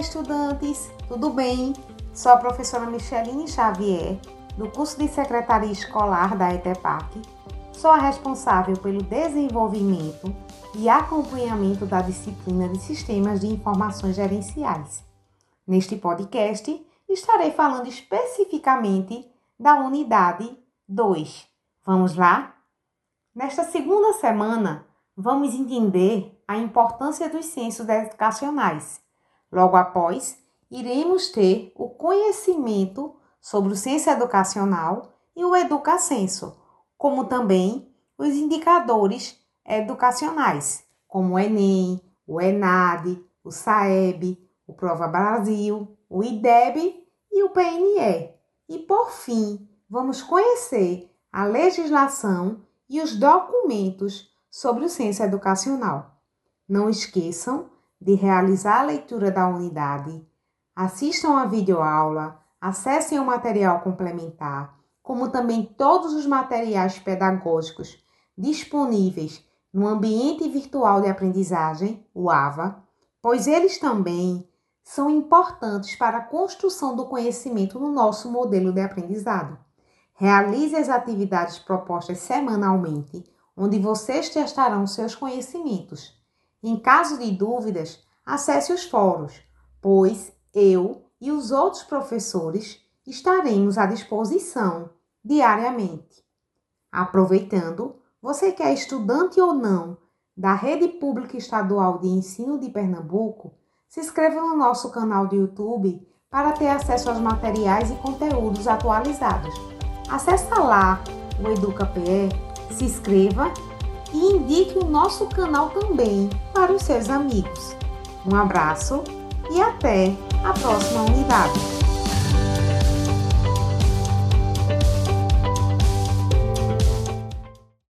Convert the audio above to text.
estudantes! Tudo bem? Sou a professora Micheline Xavier, do curso de Secretaria Escolar da ETEPAC. Sou a responsável pelo desenvolvimento e acompanhamento da disciplina de Sistemas de Informações Gerenciais. Neste podcast, estarei falando especificamente da unidade 2. Vamos lá? Nesta segunda semana, vamos entender a importância dos censos educacionais Logo após, iremos ter o conhecimento sobre o censo educacional e o educacenso, como também os indicadores educacionais, como o Enem, o ENAD, o SAEB, o Prova Brasil, o IDEB e o PNE. E por fim, vamos conhecer a legislação e os documentos sobre o censo educacional. Não esqueçam de realizar a leitura da unidade, assistam a videoaula, acessem o material complementar, como também todos os materiais pedagógicos disponíveis no ambiente virtual de aprendizagem, o AVA, pois eles também são importantes para a construção do conhecimento no nosso modelo de aprendizado. Realize as atividades propostas semanalmente, onde vocês testarão seus conhecimentos. Em caso de dúvidas, acesse os fóruns, pois eu e os outros professores estaremos à disposição diariamente. Aproveitando, você que é estudante ou não da Rede Pública Estadual de Ensino de Pernambuco, se inscreva no nosso canal do YouTube para ter acesso aos materiais e conteúdos atualizados. Acesse lá o EducaPE, se inscreva e indique o nosso canal também para os seus amigos. Um abraço e até a próxima unidade.